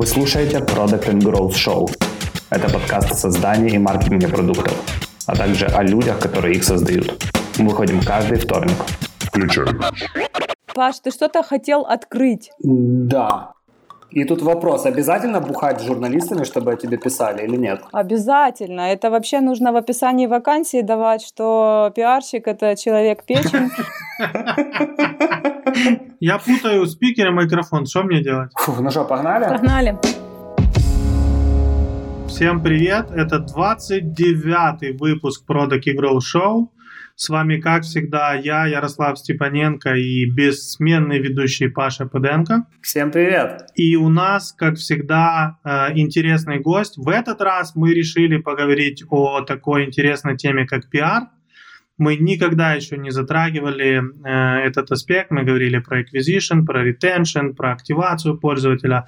Вы слушаете Product and Growth Show. Это подкаст о создании и маркетинге продуктов, а также о людях, которые их создают. Мы выходим каждый вторник. Включаем. Паш, ты что-то хотел открыть? Да. И тут вопрос, обязательно бухать с журналистами, чтобы о тебе писали или нет? Обязательно. Это вообще нужно в описании вакансии давать, что пиарщик – это человек-печень. Я путаю спикер и микрофон. Что мне делать? Фу, ну что, погнали? Погнали. Всем привет! Это 29-й выпуск Product и Grow Show. С вами, как всегда, я, Ярослав Степаненко и бессменный ведущий Паша Пыденко. Всем привет! И у нас, как всегда, э, интересный гость. В этот раз мы решили поговорить о такой интересной теме, как пиар – мы никогда еще не затрагивали э, этот аспект. Мы говорили про acquisition, про retention, про активацию пользователя,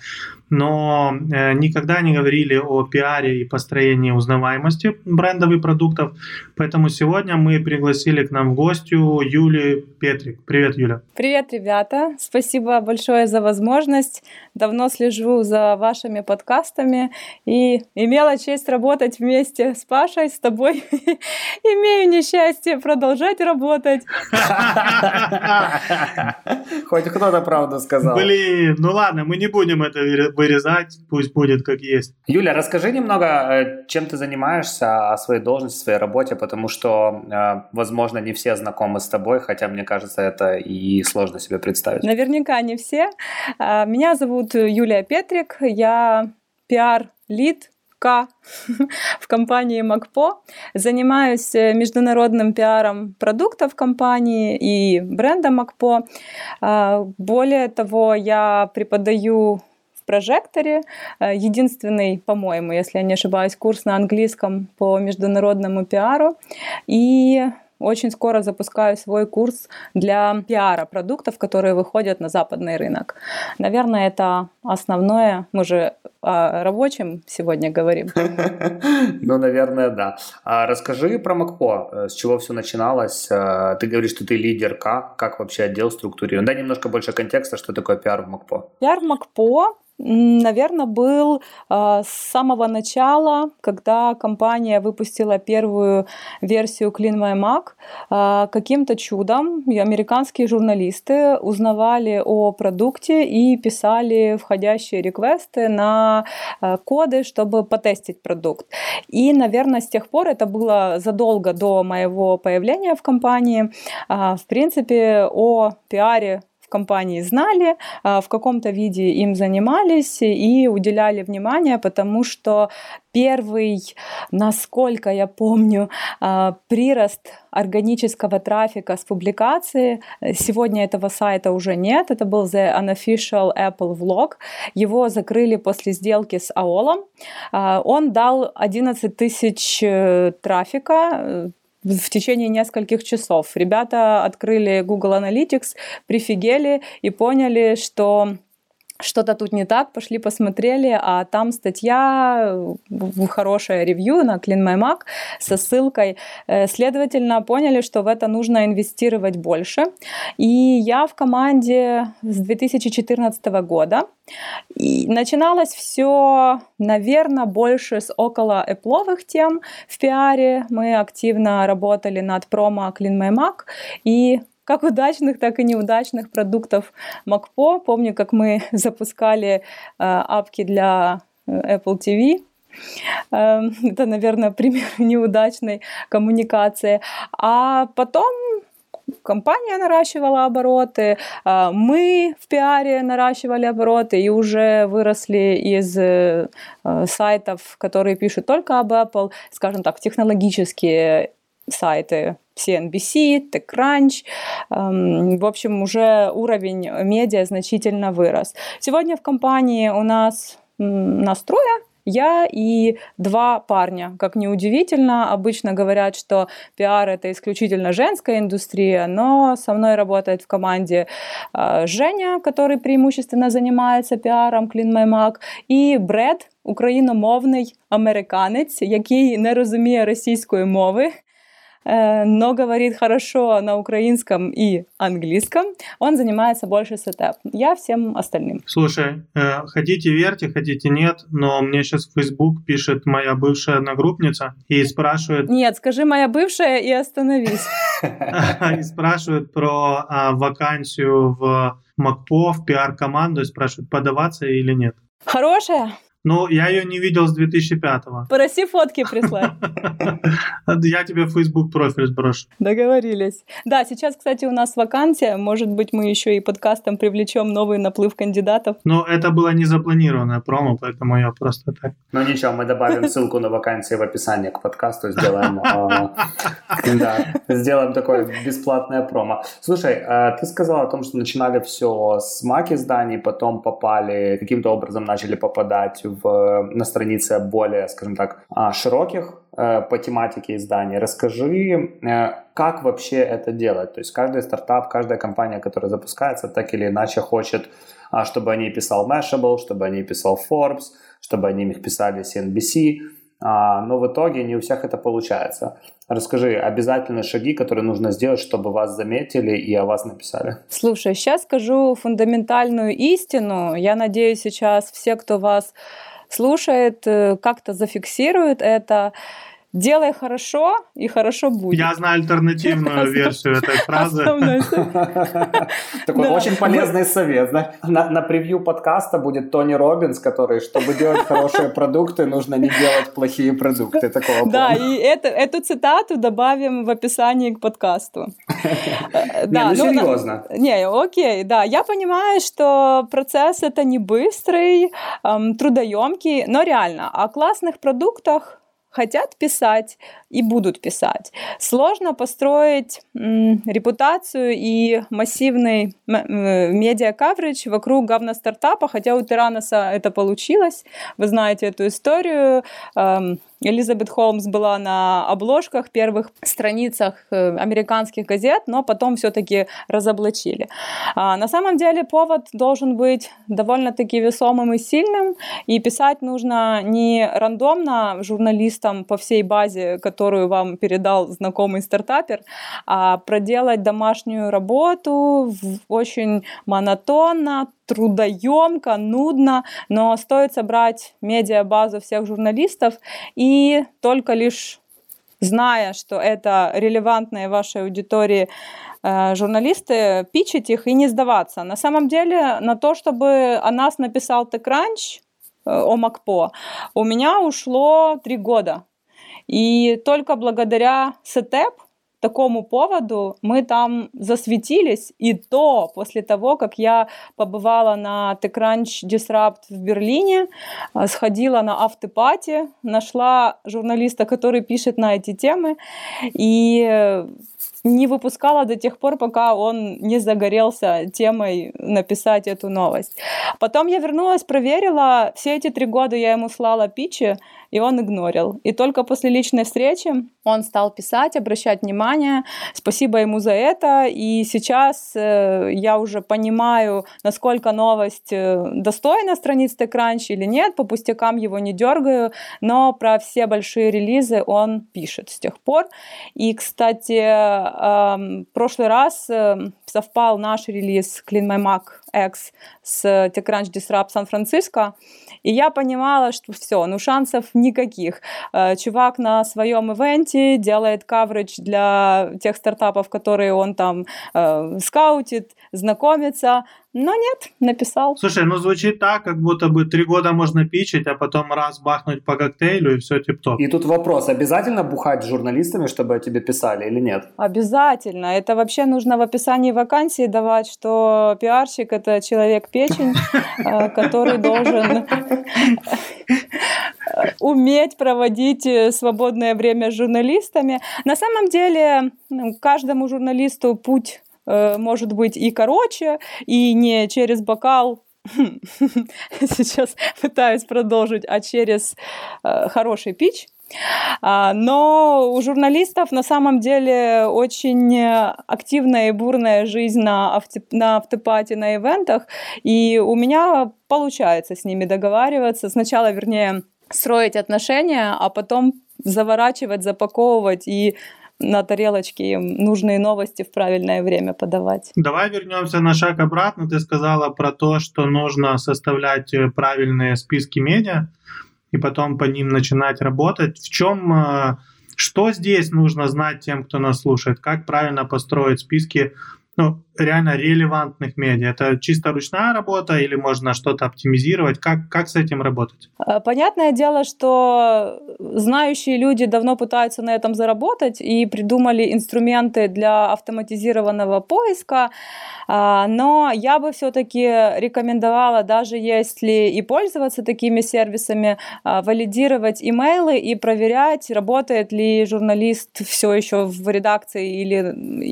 но э, никогда не говорили о пиаре и построении узнаваемости брендов и продуктов. Поэтому сегодня мы пригласили к нам в гостю Юлию Петрик. Привет, Юля. Привет, ребята. Спасибо большое за возможность. Давно слежу за вашими подкастами и имела честь работать вместе с Пашей, с тобой. Имею несчастье продолжать работать. Хоть кто-то правду сказал. Блин, ну ладно, мы не будем это вырезать, пусть будет как есть. Юля, расскажи немного, э, чем ты занимаешься, о своей должности, своей работе, потому что, э, возможно, не все знакомы с тобой, хотя, мне кажется, это и сложно себе представить. Наверняка не все. А, меня зовут Юлия Петрик, я пиар-лид к в компании МакПо. Занимаюсь э, международным пиаром продуктов компании и бренда МакПо. А, более того, я преподаю прожекторе. Э, единственный, по-моему, если я не ошибаюсь, курс на английском по международному пиару. И очень скоро запускаю свой курс для пиара продуктов, которые выходят на западный рынок. Наверное, это основное. Мы же о рабочем сегодня говорим. Ну, наверное, да. А расскажи про МакПо. С чего все начиналось? Э, ты говоришь, что ты лидер К. Как вообще отдел структурирован? Дай немножко больше контекста, что такое пиар в МакПо. Пиар в МакПо наверное, был а, с самого начала, когда компания выпустила первую версию Clean My Mac. А, каким-то чудом американские журналисты узнавали о продукте и писали входящие реквесты на а, коды, чтобы потестить продукт. И, наверное, с тех пор, это было задолго до моего появления в компании, в принципе, о пиаре компании знали, а, в каком-то виде им занимались и уделяли внимание, потому что первый, насколько я помню, а, прирост органического трафика с публикации. Сегодня этого сайта уже нет. Это был The Unofficial Apple Vlog. Его закрыли после сделки с AOL. А, он дал 11 тысяч э, трафика э, в течение нескольких часов. Ребята открыли Google Analytics, прифигели и поняли, что что-то тут не так, пошли посмотрели, а там статья, хорошая ревью на Clean My Mac со ссылкой. Э, следовательно, поняли, что в это нужно инвестировать больше. И я в команде с 2014 года. И начиналось все, наверное, больше с около эпловых тем в пиаре. Мы активно работали над промо Clean My Mac и как удачных, так и неудачных продуктов MacPo. Помню, как мы запускали э, апки для э, Apple TV. Э, это, наверное, пример неудачной коммуникации. А потом компания наращивала обороты, э, мы в пиаре наращивали обороты и уже выросли из сайтов, которые пишут только об Apple, скажем так, технологические сайты CNBC, TechCrunch. Эм, в общем, уже уровень медиа значительно вырос. Сегодня в компании у нас настроя я и два парня. Как ни удивительно, обычно говорят, что пиар это исключительно женская индустрия, но со мной работает в команде э, Женя, который преимущественно занимается піаром Clean My Mac, і Бред, україномовний американець, який не розуміє російської мови. э, но говорит хорошо на украинском и английском. Он занимается больше сетап. Я всем остальным. Слушай, э, хотите верьте, хотите нет, но мне сейчас в Facebook пишет моя бывшая одногруппница и спрашивает... Нет, скажи моя бывшая и остановись. И спрашивает про а, вакансию в МакПо, в пиар-команду, и спрашивает, подаваться или нет. Хорошая? Ну, я ее не видел с 2005-го. Проси фотки прислать. Я тебе в Facebook профиль сброшу. Договорились. Да, сейчас, кстати, у нас вакансия. Может быть, мы еще и подкастом привлечем новый наплыв кандидатов. Но это было не запланированное промо, поэтому я просто так. Ну ничего, мы добавим ссылку на вакансии в описании к подкасту, сделаем, да, сделаем такое бесплатное промо. Слушай, а ты сказал о том, что начинали все с маки зданий, потом попали, каким-то образом начали попадать в, на страницы более, скажем так, а, широких э, по тематике изданий. Расскажи, э, как вообще это делать? То есть каждый стартап, каждая компания, которая запускается, так или иначе хочет, а, чтобы они писал Mashable, чтобы они писал Forbes, чтобы они их писали CNBC, но в итоге не у всех это получается. Расскажи обязательно шаги, которые нужно сделать, чтобы вас заметили и о вас написали. Слушай, сейчас скажу фундаментальную истину. Я надеюсь, сейчас все, кто вас слушает, э, как-то зафиксирует это. Делай хорошо, и хорошо будет. Я знаю альтернативную версию этой фразы. Такой очень полезный совет. На превью подкаста будет Тони Робинс, который, чтобы делать хорошие продукты, нужно не делать плохие продукты. Такого да, и эту цитату добавим в описании к подкасту. Да, ну, ну серьезно. Не, окей, да. Я понимаю, что процесс это не быстрый, трудоемкий, но реально о классных продуктах хотят писать и будут писать. Сложно построить репутацию и массивный медиа-каверидж вокруг говно-стартапа, хотя у Тираноса это получилось. Вы знаете эту историю. Эм, Элизабет Холмс была на обложках, первых страницах э, американских газет, но потом все-таки разоблачили. А на самом деле повод должен быть довольно-таки весомым и сильным, и писать нужно не рандомно журналистам по всей базе, которую вам передал знакомый стартапер, а проделать домашнюю работу очень монотонно, трудоемко, нудно, но стоит собрать медиабазу всех журналистов и только лишь зная, что это релевантные вашей аудитории э, журналисты, пичить их и не сдаваться. На самом деле на то, чтобы о нас написал TechCrunch, э, о МакПо, у меня ушло три года. И только благодаря СТЭП такому поводу мы там засветились, и то после того, как я побывала на TechCrunch Disrupt в Берлине, а, сходила на автопати, нашла журналиста, который пишет на эти темы, и не выпускала до тех пор, пока он не загорелся темой написать эту новость. Потом я вернулась, проверила, все эти три года я ему слала питчи, и он игнорил. И только после личной встречи он стал писать, обращать внимание. Спасибо ему за это. И сейчас э, я уже понимаю, насколько новость э, достойна страниц TechCrunch или нет. По пустякам его не дергаю, но про все большие релизы он пишет с тех пор. И, кстати, э, прошлый раз э, совпал наш релиз Clean My Mac X с TechCrunch Disrupt Сан-Франциско. И я понимала, что все, ну шансов никаких. Э, чувак на своем ивенте делает каверидж для тех стартапов, которые он там э, скаутит, знакомится, но нет, написал. Слушай, ну звучит так, как будто бы три года можно пичить, а потом раз бахнуть по коктейлю и все тип-топ. И тут вопрос, обязательно бухать с журналистами, чтобы о тебе писали или нет? Обязательно. Это вообще нужно в описании вакансии давать, что пиарщик — это человек-печень, э, который должен уметь проводить э, свободное время с журналистами. На самом деле, ну, каждому журналисту путь Э, может быть и короче, и не через бокал сейчас пытаюсь продолжить, а через э, хороший пич. А, но у журналистов на самом деле очень активная и бурная жизнь на, авто, на автопате, на ивентах, и у меня получается с ними договариваться. Сначала, вернее, строить отношения, а потом заворачивать, запаковывать и на тарелочке им нужные новости в правильное время подавать. Давай вернемся на шаг обратно. Ты сказала про то, что нужно составлять э, правильные списки медиа и потом по ним начинать работать. В чем, э, что здесь нужно знать тем, кто нас слушает? Как правильно построить списки ну, реально релевантных медиа? Это чисто ручная работа или можно что-то оптимизировать? Как, как с этим работать? Э, понятное дело, что знающие люди давно пытаются на этом заработать и придумали инструменты для автоматизированного поиска, а, но я бы все-таки рекомендовала, даже если и пользоваться такими сервисами, а, валидировать имейлы и проверять, работает ли журналист все еще в редакции или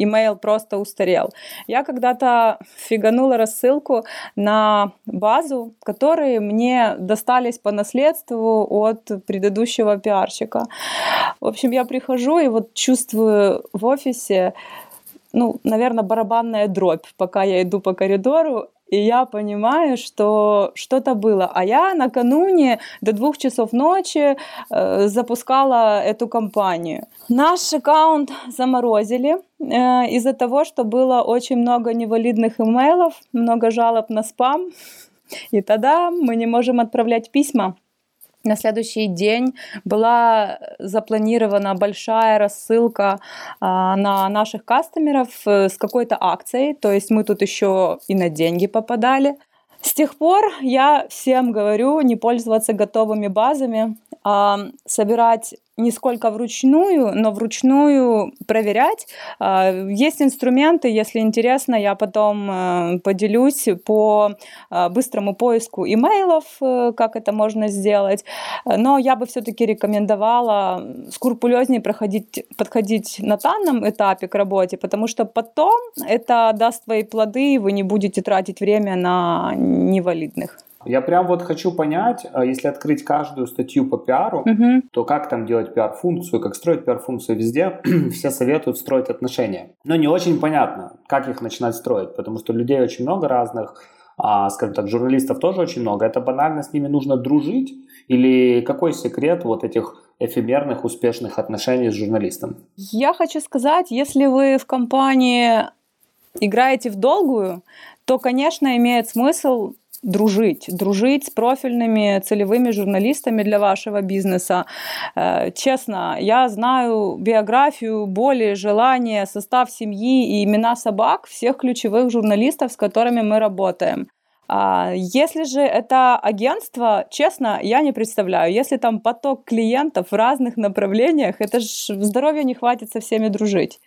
имейл просто устарел. Я когда-то фиганула рассылку на базу, которые мне достались по наследству от предыдущего пиарщика. В общем, я прихожу и вот чувствую в офисе, ну, наверное, барабанная дробь, пока я иду по коридору, и я понимаю, что что-то было. А я накануне до двух часов ночи э, запускала эту кампанию. Наш аккаунт заморозили э, из-за того, что было очень много невалидных имейлов, много жалоб на спам. И тогда мы не можем отправлять письма. На следующий день была запланирована большая рассылка а, на наших кастомеров э, с какой-то акцией, то есть мы тут еще и на деньги попадали. С тех пор я всем говорю не пользоваться готовыми базами, а собирать не сколько вручную, но вручную проверять. А, есть инструменты, если интересно, я потом э, поделюсь по а, быстрому поиску имейлов, э, как это можно сделать. Но я бы все-таки рекомендовала скрупулезнее проходить, подходить на данном этапе к работе, потому что потом это даст свои плоды, и вы не будете тратить время на невалидных. Я прям вот хочу понять, а если открыть каждую статью по пиару, угу. то как там делать пиар-функцию, как строить пиар-функцию везде, все советуют строить отношения. Но не очень понятно, как их начинать строить, потому что людей очень много разных, а, скажем так, журналистов тоже очень много. Это банально с ними нужно дружить? Или какой секрет вот этих эфемерных успешных отношений с журналистом? Я хочу сказать, если вы в компании играете в долгую, то, конечно, имеет смысл дружить, дружить с профильными целевыми журналистами для вашего бизнеса. Э, честно, я знаю биографию, боли, желания, состав семьи и имена собак всех ключевых журналистов, с которыми мы работаем. А если же это агентство, честно, я не представляю. Если там поток клиентов в разных направлениях, это же здоровья не хватит со всеми дружить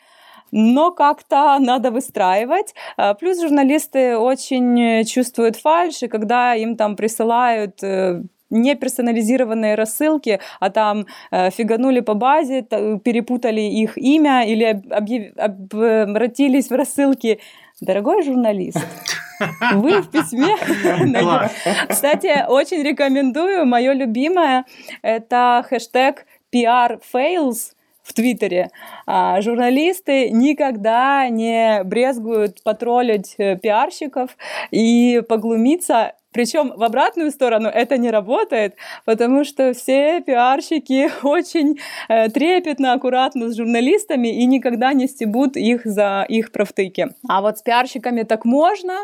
но как-то надо выстраивать. А, плюс журналисты очень чувствуют фальш, и когда им там присылают э, не персонализированные рассылки, а там э, фиганули по базе, перепутали их имя или объяв... обратились в рассылки. Дорогой журналист, вы в письме. Кстати, очень рекомендую. Мое любимое это хэштег PR fails в Твиттере. А, журналисты никогда не брезгуют потроллить э, пиарщиков и поглумиться причем в обратную сторону это не работает, потому что все пиарщики очень э, трепетно, аккуратно с журналистами и никогда не стебут их за их профтыки. А вот с пиарщиками так можно,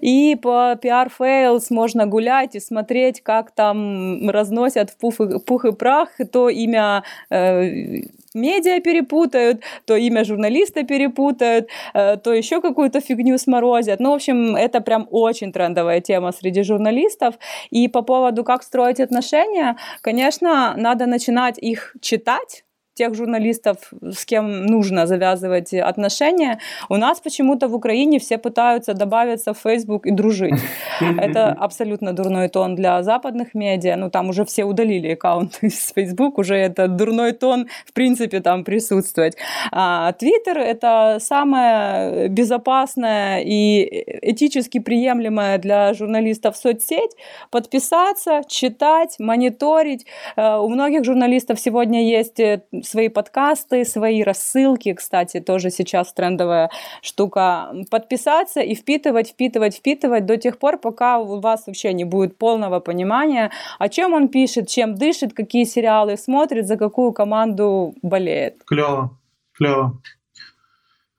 и по PR Fails можно гулять и смотреть, как там разносят в пух и, пух и прах то имя э, медиа перепутают, то имя журналиста перепутают, э, то еще какую-то фигню сморозят. Ну, в общем, это прям очень трендовая тема среди журналистов. И по поводу, как строить отношения, конечно, надо начинать их читать, тех журналистов, с кем нужно завязывать отношения. У нас почему-то в Украине все пытаются добавиться в Facebook и дружить. Это абсолютно дурной тон для западных медиа. Ну, там уже все удалили аккаунты с Facebook, уже это дурной тон, в принципе, там присутствовать. А Twitter — это самая безопасная и этически приемлемая для журналистов соцсеть. Подписаться, читать, мониторить. Э, у многих журналистов сегодня есть э, свои подкасты, свои рассылки, кстати, тоже сейчас трендовая штука, подписаться и впитывать, впитывать, впитывать до тех пор, пока у вас вообще не будет полного понимания, о чем он пишет, чем дышит, какие сериалы смотрит, за какую команду болеет. Клево. Клево.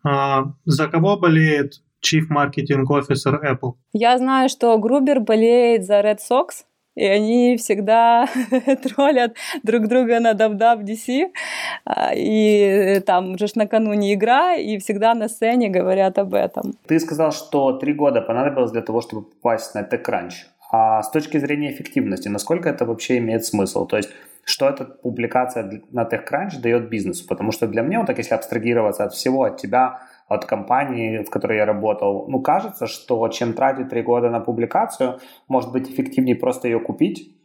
А, за кого болеет Chief Marketing Officer Apple? Я знаю, что Грубер болеет за Red Sox, и они всегда троллят друг друга на WWDC, а, и там уже накануне игра, и всегда на сцене говорят об этом. Ты сказал, что три года понадобилось для того, чтобы попасть на TechCrunch. А с точки зрения эффективности, насколько это вообще имеет смысл? То есть что эта публикация на TechCrunch дает бизнесу? Потому что для меня, вот так если абстрагироваться от всего, от тебя, от компании, в которой я работал, ну, кажется, что чем тратить три года на публикацию, может быть эффективнее просто ее купить,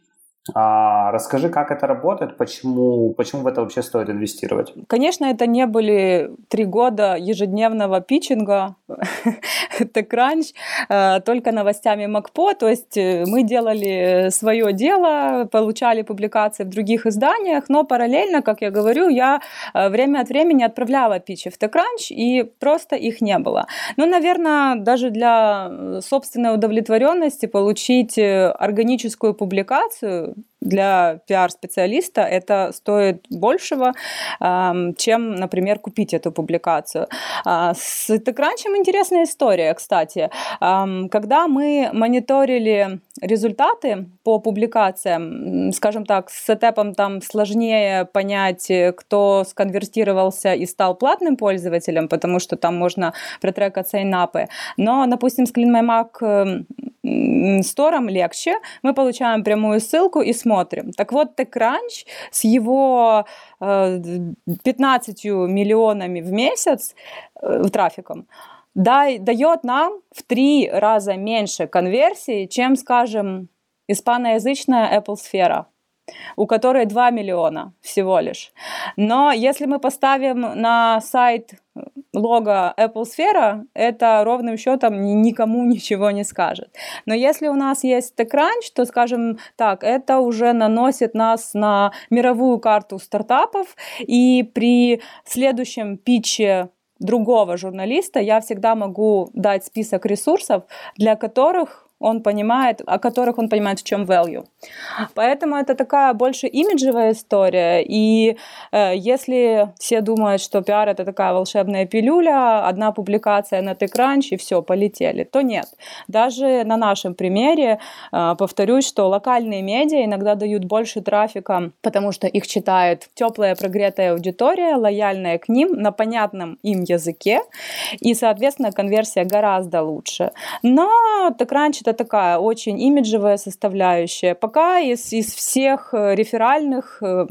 а, расскажи, как это работает, почему, почему в это вообще стоит инвестировать? Конечно, это не были три года ежедневного питчинга, TechCrunch, э, только новостями МакПо, то есть э, мы делали свое дело, получали публикации в других изданиях, но параллельно, как я говорю, я э, время от времени отправляла питчи в TechCrunch, и просто их не было. Ну, наверное, даже для собственной удовлетворенности получить органическую публикацию для пиар-специалиста это стоит большего, чем, например, купить эту публикацию. А, с TechCrunch интересная история, кстати. Когда мы мониторили результаты по публикациям, скажем так, с сетапом там сложнее понять, кто сконвертировался и стал платным пользователем, потому что там можно протрекать сайнапы. Но, допустим, с CleanMyMac стором легче. Мы получаем прямую ссылку и смотрим. Так вот, TechCrunch с его 15 э, миллионами в месяц э, трафиком дает нам в три раза меньше конверсии, чем, скажем, испаноязычная Apple сфера у которой 2 миллиона всего лишь. Но если мы поставим на сайт лого Apple сфера, это ровным счетом никому ничего не скажет. Но если у нас есть TechCrunch, то, скажем так, это уже наносит нас на мировую карту стартапов, и при следующем питче другого журналиста я всегда могу дать список ресурсов, для которых он понимает, о которых он понимает, в чем value. Поэтому это такая больше имиджевая история. И э, если все думают, что пиар это такая волшебная пилюля, одна публикация на TechCrunch и все, полетели, то нет. Даже на нашем примере э, повторюсь, что локальные медиа иногда дают больше трафика, потому что их читает теплая прогретая аудитория, лояльная к ним на понятном им языке, и, соответственно, конверсия гораздо лучше. Но TechCrunch это такая очень имиджевая составляющая. Пока из, из всех э, реферальных, э,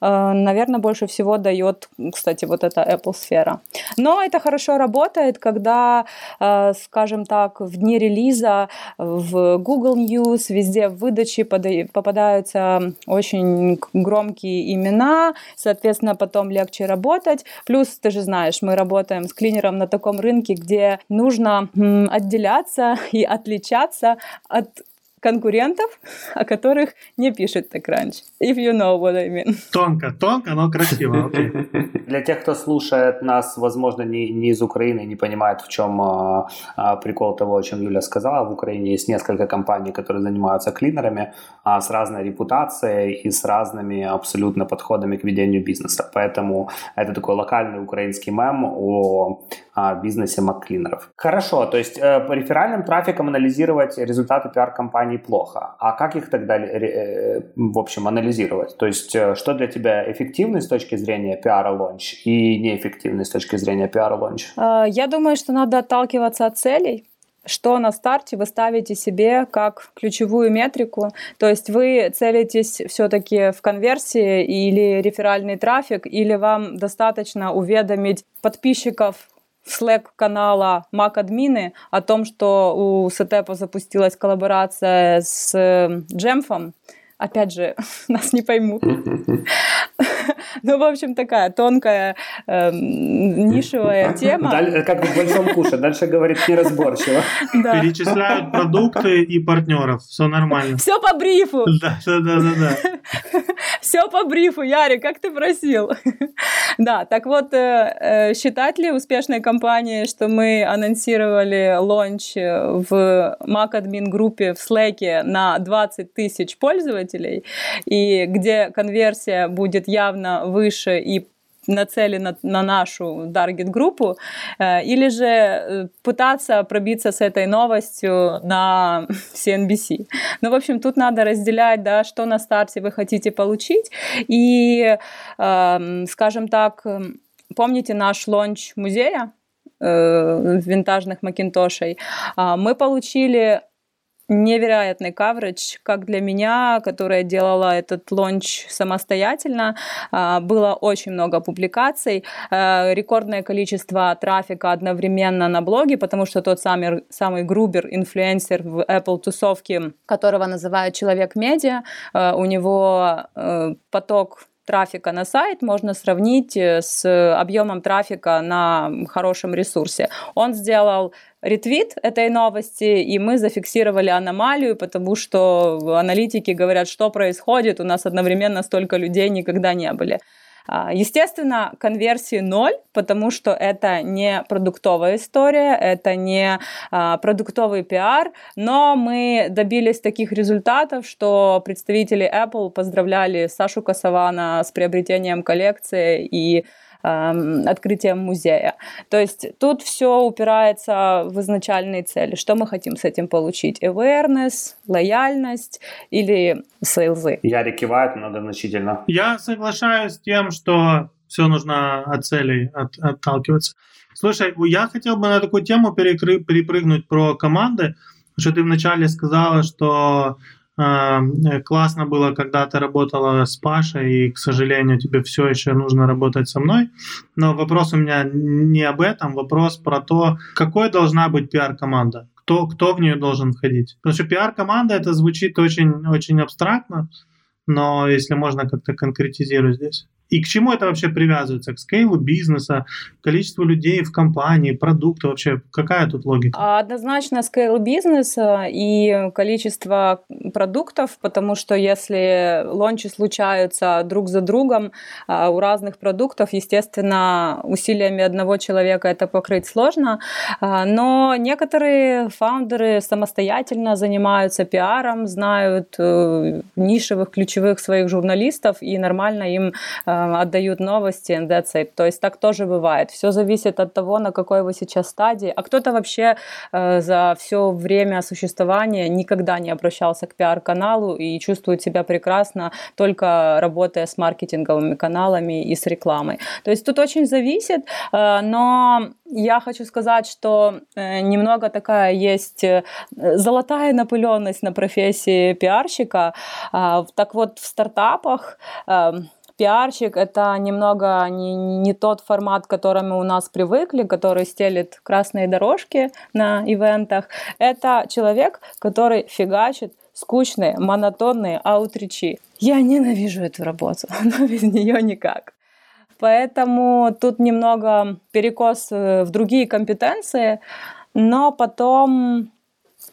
э, наверное, больше всего дает, кстати, вот эта Apple сфера. Но это хорошо работает, когда, скажем так, в дни релиза в Google News, везде в выдаче попадаются очень громкие имена, соответственно, потом легче работать. Плюс, ты же знаешь, мы работаем с клинером на таком рынке, где нужно отделяться и отличаться отличаться от конкурентов, о которых не пишет TechCrunch. If you know what I mean. Тонко, тонко, но красиво. Okay. Для тех, кто слушает нас, возможно, не, не из Украины, не понимает, в чем а, а, прикол того, о чем Юля сказала. В Украине есть несколько компаний, которые занимаются клинерами а, с разной репутацией и с разными абсолютно подходами к ведению бизнеса. Поэтому это такой локальный украинский мем о а, бизнесе MacCleaner ов. Хорошо, то есть э, по реферальным трафикам анализировать результаты пиар-компании плохо. А как их тогда, э, в общем, анализировать? То есть э, что для тебя эффективный с точки зрения пиара launch и неэффективный с точки зрения пиара launch? А, я думаю, что надо отталкиваться от целей что на старте вы ставите себе как ключевую метрику. То есть вы целитесь все-таки в конверсии или реферальный трафик, или вам достаточно уведомить подписчиков Slack канала MacAdmin о том, что у Сетепа запустилась коллаборация с Джемфом, опять же, нас не поймут. Ну, в общем, такая тонкая эм, нишевая тема. Как в большом куше, дальше говорит неразборчиво. Перечисляют продукты и партнеров, все нормально. Все по брифу. Да, да, да, да. Все по брифу, Яри, как ты просил. Да, так вот, э, э, считать ли успешной компанией, что мы анонсировали лонч в MacAdmin группе в Slack на 20 тысяч пользователей, и где конверсия будет явно выше и нацелен на нашу таргет-группу, э, или же э, пытаться пробиться с этой новостью на CNBC. Ну, в общем, тут надо разделять, да, что на старте вы хотите получить, и, эм, скажем так, помните наш launch музея, винтажных макинтошей, а, мы получили невероятный coverage, как для меня, которая делала этот launch самостоятельно. А, было очень много публикаций, а, рекордное количество трафика одновременно на блоге, потому что тот самый, самый Грубер инфлюенсер в Apple тусовке, которого называют человек медиа, а, у него поток трафика на сайт можно сравнить э, с объемом трафика на хорошем ресурсе. Он сделал ретвит этой новости, и мы зафиксировали аномалию, потому что аналитики говорят, что происходит, у нас одновременно столько людей никогда не были. А, естественно, конверсии ноль, потому что это не продуктовая история, это не а, продуктовый пиар, но мы добились таких результатов, что представители Apple поздравляли Сашу Касавана с приобретением коллекции и открытием музея. То есть тут все упирается в изначальные цели. Что мы хотим с этим получить? Awareness, лояльность или сейлзы? Ярик кивает многозначительно. Я соглашаюсь с тем, что все нужно от целей от, отталкиваться. Слушай, я хотел бы на такую тему перекры, перепрыгнуть про команды, что ты вначале сказала, что классно было, когда ты работала с Пашей, и, к сожалению, тебе все еще нужно работать со мной. Но вопрос у меня не об этом, вопрос про то, какой должна быть пиар-команда, кто, кто в нее должен входить. Потому что пиар-команда это звучит очень, очень абстрактно, но если можно как-то конкретизировать здесь. И к чему это вообще привязывается? К скейлу бизнеса, количеству людей в компании, продукта вообще? Какая тут логика? Однозначно скейл бизнеса и количество продуктов, потому что если лончи случаются друг за другом а, у разных продуктов, естественно, усилиями одного человека это покрыть сложно, а, но некоторые фаундеры самостоятельно занимаются пиаром, знают э, нишевых ключевых своих журналистов и нормально им а, отдают новости, and that's it. То есть так тоже бывает. Все зависит от того, на какой вы сейчас стадии. А кто-то вообще э, за все время существования никогда не обращался к пиар-каналу и чувствует себя прекрасно, только работая с маркетинговыми каналами и с рекламой. То есть тут очень зависит, э, но я хочу сказать, что э, немного такая есть э, золотая напыленность на профессии пиарщика. Э, так вот, в стартапах э, пиарщик — это немного не, не тот формат, к которому у нас привыкли, который стелит красные дорожки на ивентах. Это человек, который фигачит скучные, монотонные аутричи. Я ненавижу эту работу, но без нее никак. Поэтому тут немного перекос э, в другие компетенции, но потом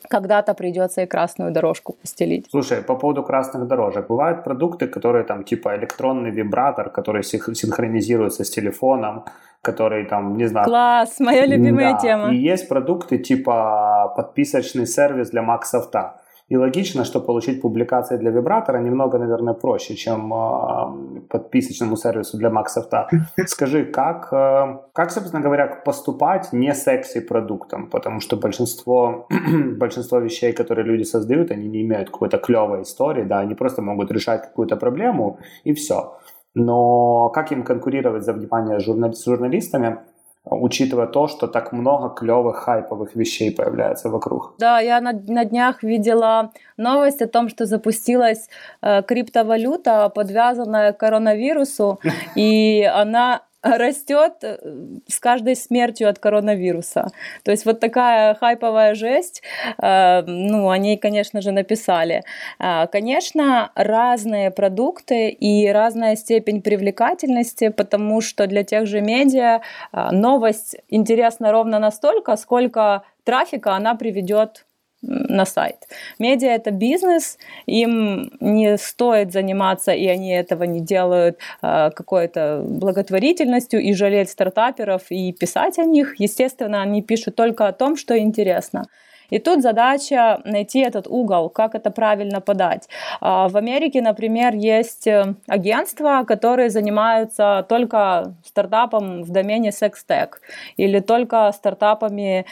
когда-то придется и красную дорожку постелить. Слушай, по поводу красных дорожек. Бывают продукты, которые там типа электронный вибратор, который синхронизируется с телефоном, который там, не знаю... Класс, моя любимая да. тема. И есть продукты типа подписочный сервис для Mac софта. И логично, что получить публикации для вибратора немного, наверное, проще, чем э, подписочному сервису для Максофта. Скажи, как, э, как, собственно говоря, поступать не секси продуктом? Потому что большинство, большинство вещей, которые люди создают, они не имеют какой-то клевой истории, да, они просто могут решать какую-то проблему и все. Но как им конкурировать за внимание журнали- с журналистами? Учитывая то, что так много клевых хайповых вещей появляется вокруг. Да, я на, на днях видела новость о том, что запустилась э, криптовалюта, подвязанная к коронавирусу, и она растет э, с каждой смертью от коронавируса. То есть вот такая хайповая жесть, э, ну, о ней, конечно же, написали. Э, конечно, разные продукты и разная степень привлекательности, потому что для тех же медиа новость интересна ровно настолько, сколько трафика она приведет на сайт. Медиа это бизнес, им не стоит заниматься, и они этого не делают э, какой-то благотворительностью и жалеть стартаперов и писать о них. Естественно, они пишут только о том, что интересно. И тут задача найти этот угол, как это правильно подать. А, в Америке, например, есть э, агентства, которые занимаются только стартапом в домене секстек или только стартапами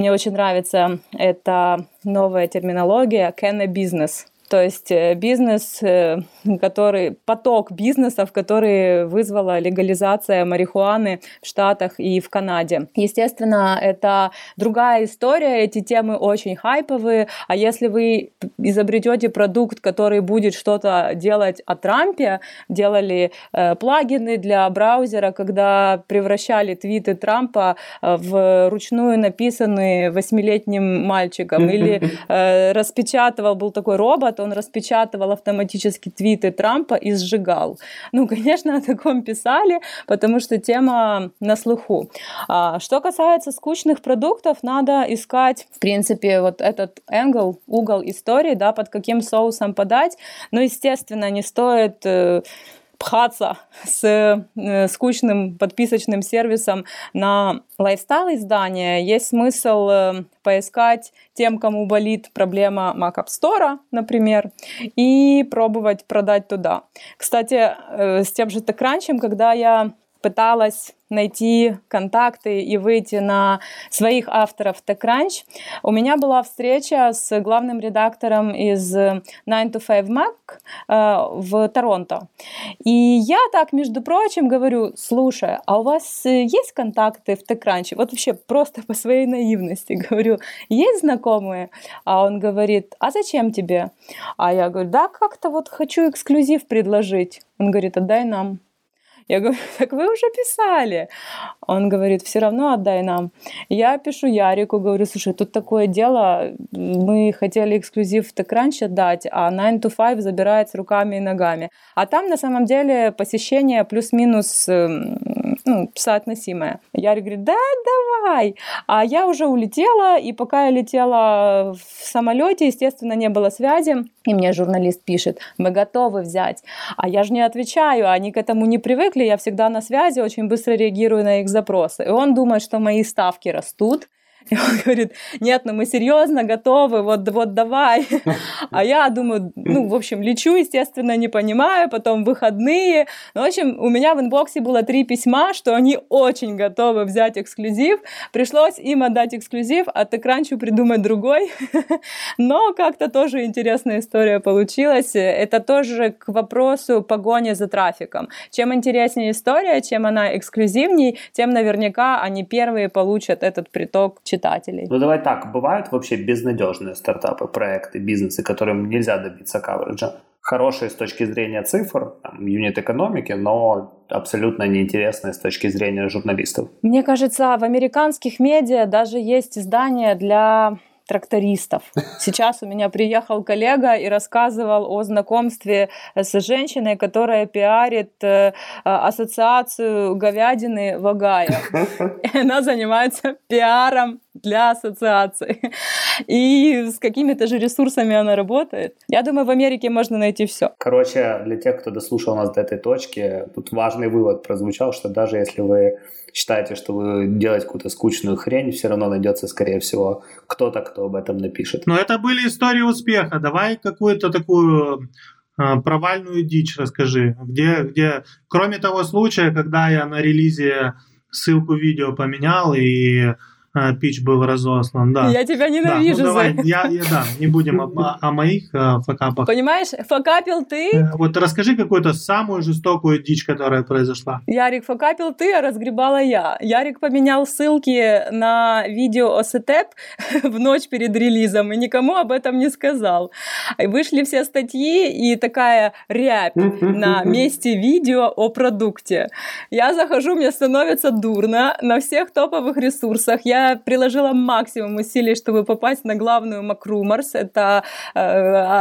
мне очень нравится эта новая терминология «can business». То есть э, бизнес, э, который, поток бизнесов, который вызвала легализация марихуаны в Штатах и в Канаде. Естественно, это другая история, эти темы очень хайповые, а если вы изобретете продукт, который будет что-то делать о Трампе, делали э, плагины для браузера, когда превращали твиты Трампа э, в ручную написанные восьмилетним мальчиком, или э, распечатывал, был такой робот, он распечатывал автоматически твиты Трампа и сжигал. Ну, конечно, о таком писали, потому что тема на слуху. А, что касается скучных продуктов, надо искать, в принципе, вот этот энгл, угол истории, да, под каким соусом подать. Но, естественно, не стоит э, пхаться с э, скучным подписочным сервисом на лайфстайл издания, есть смысл э, поискать тем, кому болит проблема Mac App Store, например, и пробовать продать туда. Кстати, э, с тем же TechCrunch, когда я пыталась найти контакты и выйти на своих авторов TechCrunch. У меня была встреча с главным редактором из 9 to 5 Mac э, в Торонто. И я так, между прочим, говорю, слушай, а у вас есть контакты в TechCrunch? Вот вообще просто по своей наивности говорю, есть знакомые? А он говорит, а зачем тебе? А я говорю, да, как-то вот хочу эксклюзив предложить. Он говорит, отдай нам. Я говорю, так вы уже писали. Он говорит, все равно отдай нам. Я пишу Ярику, говорю, слушай, тут такое дело, мы хотели эксклюзив в TechCrunch отдать, а 9 to 5 забирает с руками и ногами. А там на самом деле посещение плюс-минус эм, ну, соотносимое. Ярик говорит, да, давай. А я уже улетела, и пока я летела в самолете, естественно, не было связи. И мне журналист пишет, мы готовы взять. А я же не отвечаю, они к этому не привыкли, я всегда на связи, очень быстро реагирую на их запросы. И он думает, что мои ставки растут, и он говорит, нет, ну мы серьезно готовы, вот, вот давай. А я думаю, ну, в общем, лечу, естественно, не понимаю, потом выходные. Ну, в общем, у меня в инбоксе было три письма, что они очень готовы взять эксклюзив. Пришлось им отдать эксклюзив, а TechCrunch придумать другой. Но как-то тоже интересная история получилась. Это тоже к вопросу погони за трафиком. Чем интереснее история, чем она эксклюзивней, тем наверняка они первые получат этот приток читателей. Ну давай так, бывают вообще безнадежные стартапы, проекты, бизнесы, которым нельзя добиться каверджа? Хорошие с точки зрения цифр, там, юнит-экономики, но абсолютно неинтересные с точки зрения журналистов. Мне кажется, в американских медиа даже есть издания для трактористов. Сейчас у меня приехал коллега и рассказывал о знакомстве с женщиной, которая пиарит э, ассоциацию говядины в Огайо. Она занимается пиаром для ассоциации. И с какими-то же ресурсами она работает. Я думаю, в Америке можно найти все. Короче, для тех, кто дослушал нас до этой точки, тут важный вывод прозвучал, что даже если вы считаете, что вы делаете какую-то скучную хрень, все равно найдется, скорее всего, кто-то, кто об этом напишет. Но это были истории успеха. Давай какую-то такую э, провальную дичь расскажи, где, где, кроме того случая, когда я на релизе ссылку видео поменял и а, пич был разослан, да. Я тебя ненавижу да, ну, давай, я, я, да, не будем о, о моих а, факапах. Понимаешь, факапил ты. Э, вот расскажи какую-то самую жестокую дичь, которая произошла. Ярик, факапил ты, а разгребала я. Ярик поменял ссылки на видео о сетеп в ночь перед релизом и никому об этом не сказал. И вышли все статьи и такая рябь на месте видео о продукте. Я захожу, мне становится дурно на всех топовых ресурсах. Я приложила максимум усилий, чтобы попасть на главную MacRumors. Это э,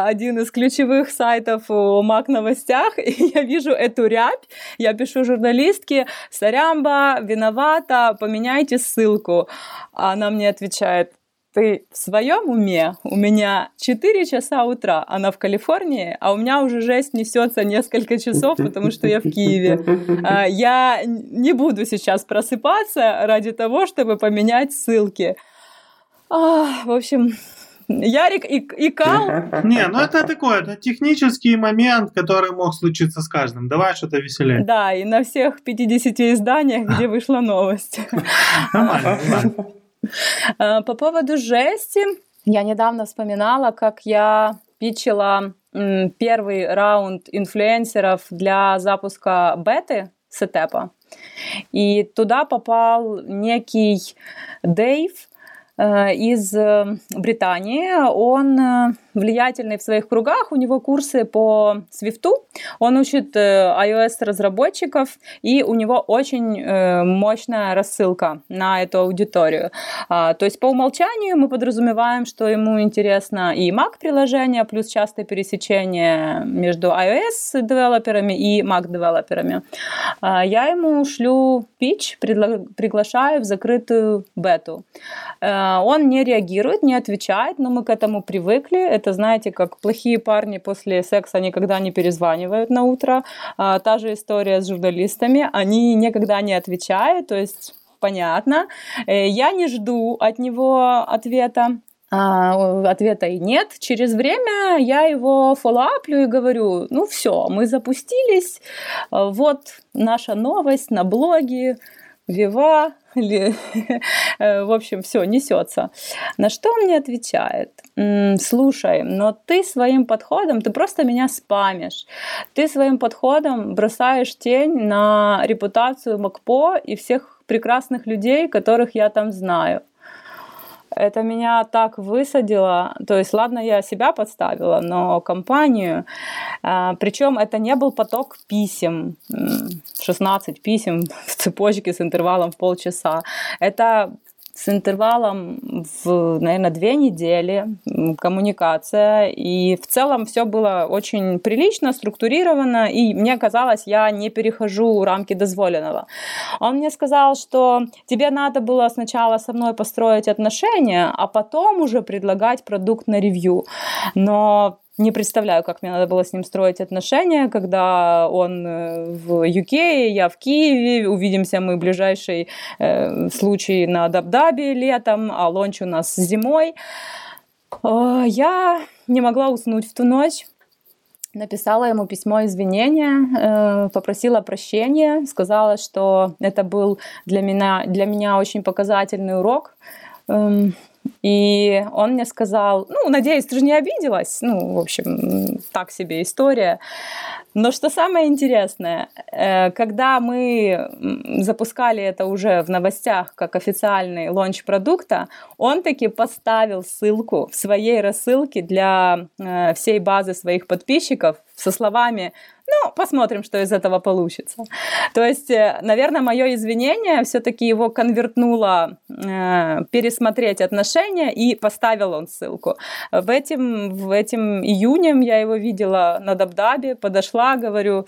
один из ключевых сайтов о Mac новостях. И я вижу эту рябь. Я пишу журналистке, сорямба, виновата, поменяйте ссылку. Она мне отвечает, ты в своем уме? У меня 4 часа утра, она в Калифорнии, а у меня уже жесть несется несколько часов, потому что я в Киеве. А, я не буду сейчас просыпаться ради того, чтобы поменять ссылки. А, в общем, Ярик и, и Кал. Не, ну это такой, это технический момент, который мог случиться с каждым. Давай что-то веселее. Да, и на всех 50 изданиях, где вышла новость. А, по поводу жести, я недавно вспоминала, как я питчила первый раунд инфлюенсеров для запуска беты сетепа. И туда попал некий Дэйв, Э, из э, Британии. Он э, влиятельный в своих кругах, у него курсы по Swift, он учит iOS-разработчиков, и у него очень мощная рассылка на эту аудиторию. А, то есть по умолчанию мы подразумеваем, что ему интересно и Mac-приложение, плюс частое пересечение между iOS-девелоперами и Mac-девелоперами. А, я ему шлю pitch, приглашаю в закрытую бету. А, он не реагирует, не отвечает, но мы к этому привыкли. Это, знаете, как плохие парни после секса никогда не перезванивают на утро. А, та же история с журналистами. Они никогда не отвечают, то есть понятно. Э, я не жду от него ответа. А, ответа и нет. Через время я его фоллоуаплю и говорю, ну все, мы запустились, вот наша новость на блоге, Вива, в общем, все, несется. На что он мне отвечает? Слушай, но ты своим подходом, ты просто меня спамишь. Ты своим подходом бросаешь тень на репутацию МакПо и всех прекрасных людей, которых я там знаю это меня так высадило. То есть, ладно, я себя подставила, но компанию. А, Причем это не был поток писем, 16 писем в цепочке с интервалом в полчаса. Это с интервалом в, наверное, две недели коммуникация. И в целом все было очень прилично, структурировано, и мне казалось, я не перехожу рамки дозволенного. Он мне сказал, что тебе надо было сначала со мной построить отношения, а потом уже предлагать продукт на ревью. Но не представляю, как мне надо было с ним строить отношения, когда он э, в UK, я в Киеве, увидимся мы в ближайший э, случай на Дабдабе летом, а лонч у нас зимой. Э, я не могла уснуть в ту ночь. Написала ему письмо извинения, э, попросила прощения, сказала, что это был для меня, для меня очень показательный урок. И он мне сказал, ну, надеюсь, ты же не обиделась. Ну, в общем, так себе история. Но что самое интересное, э, когда мы запускали это уже в новостях как официальный лонч продукта, он таки поставил ссылку в своей рассылке для э, всей базы своих подписчиков со словами ну, посмотрим, что из этого получится. То есть, э, наверное, мое извинение все-таки его конвертнуло э, пересмотреть отношения и поставил он ссылку. В этим, в этим июнем я его видела на Дабдабе, подошла, говорю,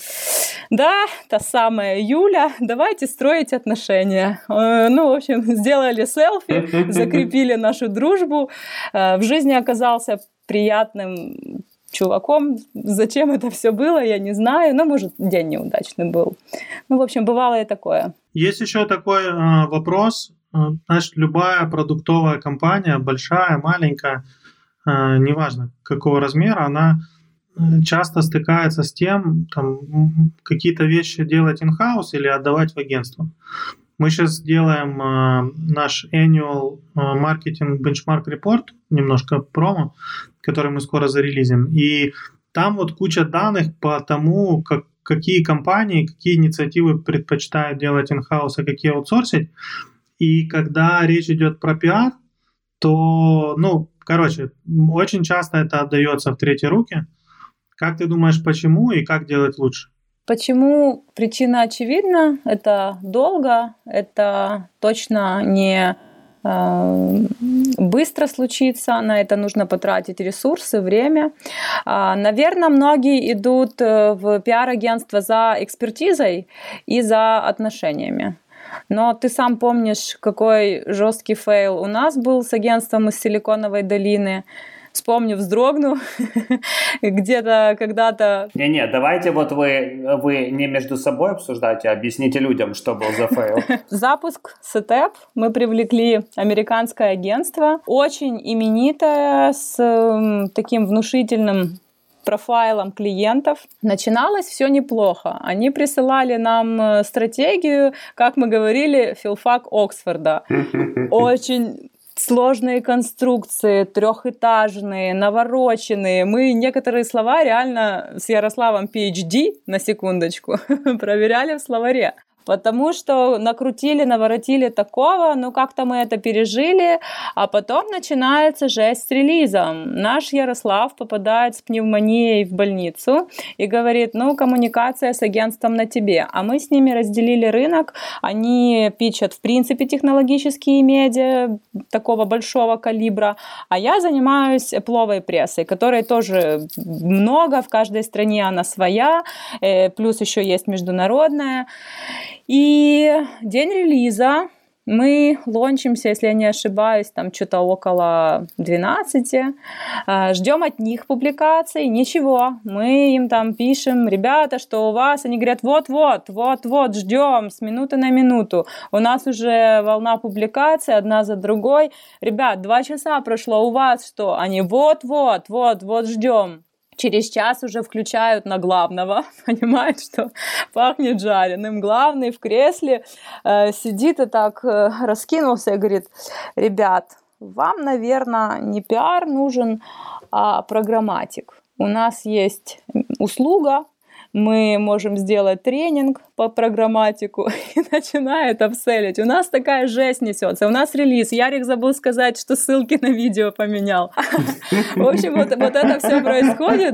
да, та самая Юля, давайте строить отношения. Э, ну, в общем, сделали селфи, закрепили нашу дружбу. Э, в жизни оказался приятным чуваком. Зачем это все было, я не знаю. Ну, может, день неудачный был. Ну, в общем, бывало и такое. Есть еще такой э, вопрос. Э, значит, любая продуктовая компания, большая, маленькая, э, неважно какого размера, она э, часто стыкается с тем, там, какие-то вещи делать in-house или отдавать в агентство. Мы сейчас делаем э, наш annual marketing benchmark report, немножко промо, который мы скоро зарелизим. И там вот куча данных по тому, как, какие компании, какие инициативы предпочитают делать in-house, а какие аутсорсить. И когда речь идет про пиар, то, ну, короче, очень часто это отдается в третьи руки. Как ты думаешь, почему и как делать лучше? Почему? Причина очевидна. Это долго, это точно не быстро случится, на это нужно потратить ресурсы, время. А, Наверное, многие идут э, в пиар-агентство за экспертизой и за отношениями. Но ты сам помнишь, какой жесткий fail у нас был с агентством из Силиконовой долины. Вспомню, вздрогну. Где-то когда-то... Не-не, давайте вот вы, вы не между собой обсуждайте, а объясните людям, что был за fail. Запуск Setapp. Мы привлекли американское агентство, очень именитое, с таким внушительным профайлом клиентов. Начиналось все неплохо. Они присылали нам э, стратегию, как мы говорили, филфак Оксфорда. Очень сложные конструкции, трехэтажные, навороченные. Мы некоторые слова реально с Ярославом PhD, на секундочку, проверяли в словаре потому что накрутили, наворотили такого, ну как-то мы это пережили, а потом начинается жесть с релизом. Наш Ярослав попадает с пневмонией в больницу и говорит, ну коммуникация с агентством на тебе, а мы с ними разделили рынок, они пичат в принципе технологические медиа такого большого калибра, а я занимаюсь пловой прессой, которой тоже много, в каждой стране она своя, э, плюс еще есть международная. И день релиза мы лончимся, если я не ошибаюсь, там что-то около 12. А, Ждем от них публикаций. Ничего. Мы им там пишем, ребята, что у вас? Они говорят, вот-вот, вот-вот, ждем с минуты на минуту. У нас уже волна публикаций одна за другой. Ребят, два часа прошло, у вас что? Они вот-вот, вот-вот, ждем через час уже включают на главного, понимают, что пахнет жареным. Главный в кресле э, сидит и так э, раскинулся и говорит, ребят, вам, наверное, не пиар нужен, а программатик. У нас есть услуга, мы можем сделать тренинг по программатику и начинает обселить. У нас такая жесть несется. У нас релиз. Ярик забыл сказать, что ссылки на видео поменял. В общем, вот, вот это все происходит.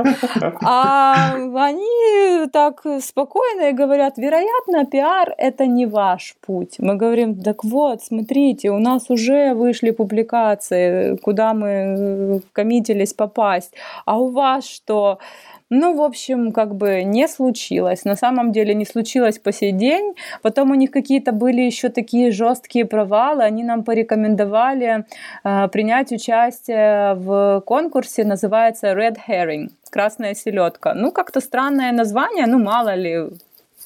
А они так спокойно и говорят, вероятно, пиар – это не ваш путь. Мы говорим, так вот, смотрите, у нас уже вышли публикации, куда мы коммитились попасть. А у вас что? Ну, в общем, как бы не случилось. На самом деле не случилось по сей день. Потом у них какие-то были еще такие жесткие провалы. Они нам порекомендовали э, принять участие в конкурсе, называется Red Herring красная селедка. Ну, как-то странное название, ну, мало ли,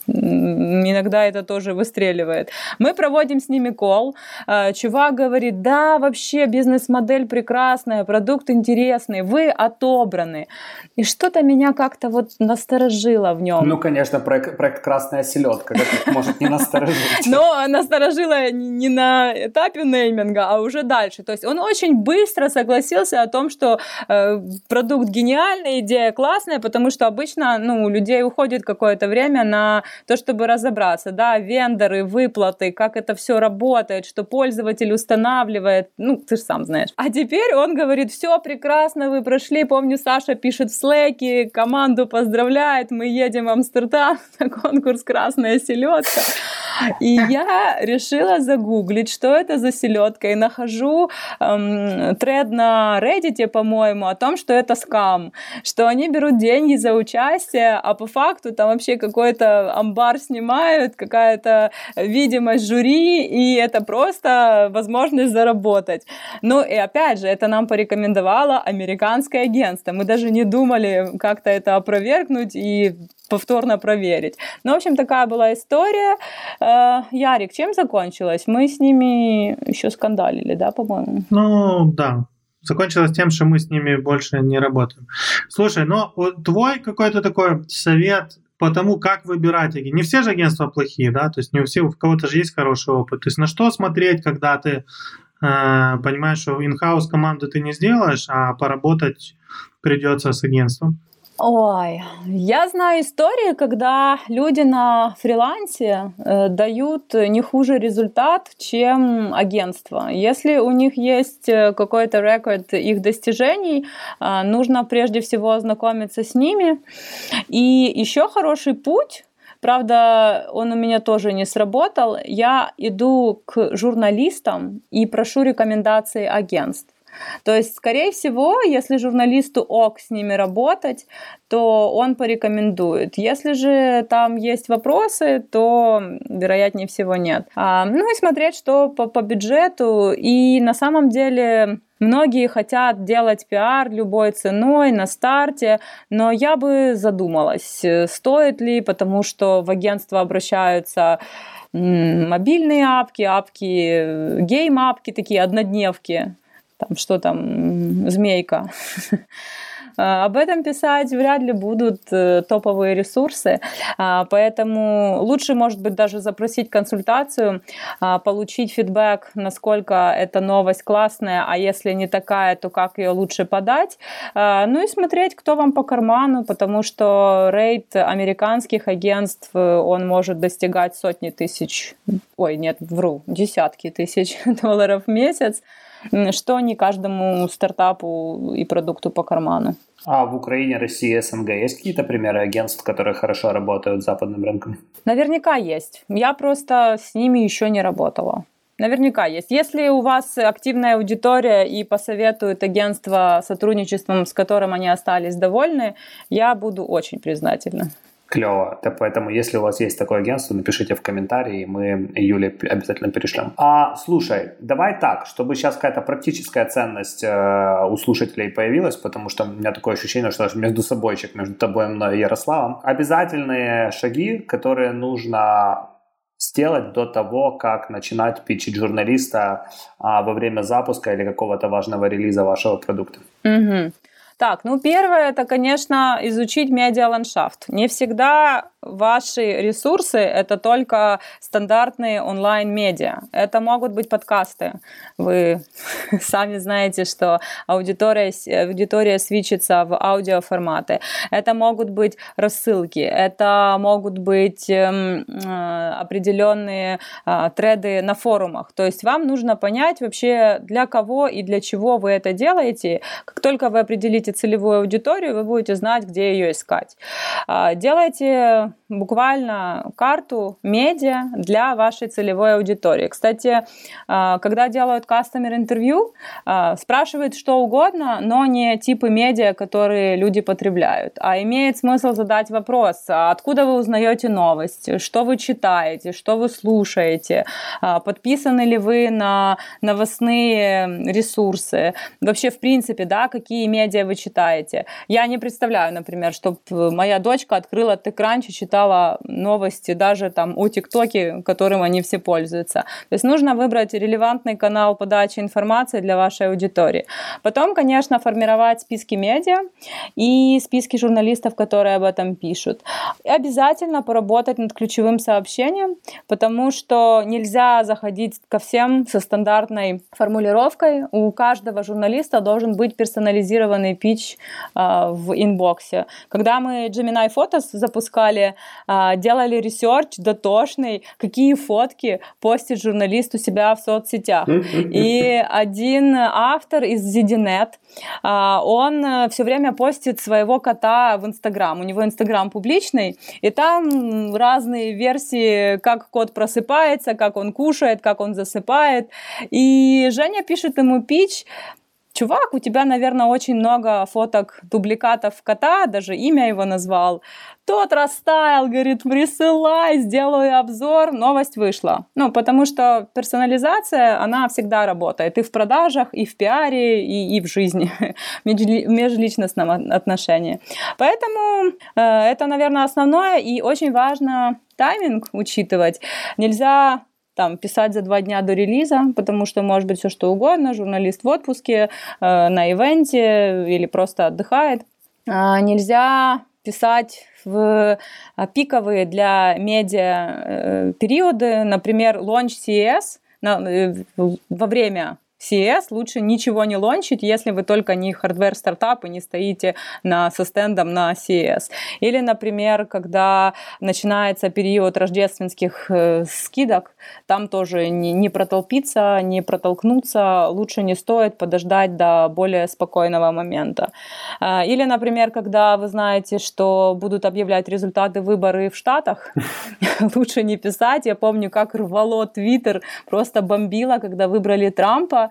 иногда это тоже выстреливает. Мы проводим с ними кол. А, чувак говорит, да, вообще бизнес-модель прекрасная, продукт интересный, вы отобраны. И что-то меня как-то вот насторожило в нем. Ну, конечно, проект, проект «Красная селедка», как может не насторожить. Но насторожило не на этапе нейминга, а уже дальше. То есть он очень быстро согласился о том, что э, продукт гениальный, идея классная, потому что обычно ну, у людей уходит какое-то время на то, чтобы разобраться, да, вендоры, выплаты, как это все работает, что пользователь устанавливает, ну, ты же сам знаешь. А теперь он говорит, все прекрасно, вы прошли, помню, Саша пишет в Slack, команду поздравляет, мы едем в Амстердам на конкурс «Красная селедка». И я решила загуглить, что это за селедка, и нахожу эм, тред на Reddit, по-моему, о том, что это скам, что они берут деньги за участие, а по факту там вообще какой-то амбар снимают, какая-то видимость жюри, и это просто возможность заработать. Ну и опять же, это нам порекомендовало американское агентство. Мы даже не думали как-то это опровергнуть и повторно проверить. Ну, в общем, такая была история. Э, Ярик, чем закончилась? Мы с ними еще скандалили, да, по-моему? Ну, да. Закончилось тем, что мы с ними больше не работаем. Слушай, ну, твой какой-то такой совет по тому, как выбирать. Не все же агентства плохие, да, то есть не у всех, у кого-то же есть хороший опыт. То есть на что смотреть, когда ты э, понимаешь, что in-house команду ты не сделаешь, а поработать придется с агентством? Ой, я знаю истории, когда люди на фрилансе э, дают не хуже результат, чем агентство. Если у них есть э, какой-то рекорд их достижений, э, нужно прежде всего ознакомиться с ними. И еще хороший путь Правда, он у меня тоже не сработал. Я иду к журналистам и прошу рекомендации агентств. То есть, скорее всего, если журналисту ок с ними работать, то он порекомендует. Если же там есть вопросы, то вероятнее всего нет. А, ну и смотреть, что по, по бюджету. И на самом деле Многие хотят делать пиар любой ценой на старте, но я бы задумалась, стоит ли, потому что в агентство обращаются мобильные апки, апки, гейм-апки, такие однодневки, там что там, змейка. А, об этом писать вряд ли будут э, топовые ресурсы, а, поэтому лучше, может быть, даже запросить консультацию, а, получить фидбэк, насколько эта новость классная, а если не такая, то как ее лучше подать. Ну и смотреть, кто вам по карману, потому что рейд американских агентств, э, он может достигать сотни тысяч, ой, нет, вру, десятки тысяч долларов в месяц что не каждому стартапу и продукту по карману. А в Украине, России, СНГ есть какие-то примеры агентств, которые хорошо работают с западным рынком? Наверняка есть. Я просто с ними еще не работала. Наверняка есть. Если у вас активная аудитория и посоветуют агентство сотрудничеством, с которым они остались довольны, я буду очень признательна. Клево. Поэтому, если у вас есть такое агентство, напишите в комментарии, мы Юле обязательно перешлем. А слушай, давай так, чтобы сейчас какая-то практическая ценность э, у слушателей появилась, потому что у меня такое ощущение, что между собойчик, между тобой, мной и Ярославом. Обязательные шаги, которые нужно сделать до того, как начинать пичить журналиста а, во время запуска или какого-то важного релиза вашего продукта? Угу. Так, ну первое, это, конечно, изучить медиаландшафт. Не всегда ваши ресурсы – это только стандартные онлайн-медиа. Это могут быть подкасты. Вы сами знаете, что аудитория, аудитория свечится в аудиоформаты. Это могут быть рассылки, это могут быть эм, э, определенные э, треды на форумах. То есть вам нужно понять вообще, для кого и для чего вы это делаете. Как только вы определите целевую аудиторию, вы будете знать, где ее искать. Э, буквально карту медиа для вашей целевой аудитории. Кстати, а, когда делают кастомер интервью, а, спрашивают что угодно, но не типы медиа, которые люди потребляют, а имеет смысл задать вопрос, а откуда вы узнаете новости, что вы читаете, что вы слушаете, подписаны ли вы на новостные ресурсы, вообще в принципе, да, какие медиа вы читаете. Я не представляю, например, чтобы моя дочка открыла TechCrunch и читала новости даже там о ТикТоке, которым они все пользуются. То есть нужно выбрать релевантный канал подачи информации для вашей аудитории. Потом, конечно, формировать списки медиа и списки журналистов, которые об этом пишут. И обязательно поработать над ключевым сообщением, потому что нельзя заходить ко всем со стандартной формулировкой. У каждого журналиста должен быть персонализированный пич э, в инбоксе. Когда мы Gemini Photos запускали, а, делали research дотошный, какие фотки постит журналист у себя в соцсетях. И один автор из ZDNet, а, он э, все время постит своего кота в Инстаграм. У него Инстаграм публичный, и там разные версии, как кот просыпается, как он кушает, как он засыпает. И Женя пишет ему pitch, чувак, у тебя, наверное, очень много фоток дубликатов кота, даже имя его назвал. Тот растаял, говорит, присылай, сделаю обзор, новость вышла. Ну, потому что персонализация, она всегда работает и в продажах, и в пиаре, и, и в жизни, в межличностном отношении. Поэтому э, это, наверное, основное, и очень важно тайминг учитывать. Нельзя там, писать за два дня до релиза, потому что может быть все что угодно, журналист в отпуске, э, на ивенте или просто отдыхает. А, нельзя писать в а, пиковые для медиа э, периоды, например, launch CES э, во время CES лучше ничего не лончить, если вы только не hardware стартап и не стоите на, со стендом на CES. Или, например, когда начинается период рождественских э, скидок, там тоже не, не протолпиться, не протолкнуться, лучше не стоит подождать до более спокойного момента. Э, или, например, когда вы знаете, что будут объявлять результаты выборы в Штатах, лучше не писать. Я помню, как рвало Твиттер, просто бомбило, когда выбрали Трампа,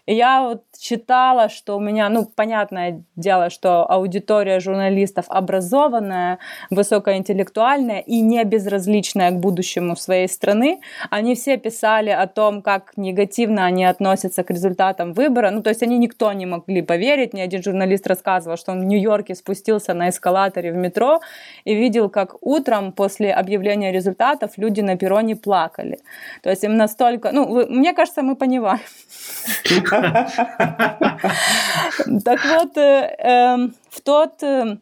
Я вот читала, что у меня, ну, понятное дело, что аудитория журналистов образованная, высокоинтеллектуальная и не безразличная к будущему своей страны. Они все писали о том, как негативно они относятся к результатам выбора. Ну, то есть они никто не могли поверить. Ни один журналист рассказывал, что он в Нью-Йорке спустился на эскалаторе в метро и видел, как утром после объявления результатов люди на перроне плакали. То есть им настолько... Ну, вы, мне кажется, мы понимаем. Так вот, э, эм, в тот э,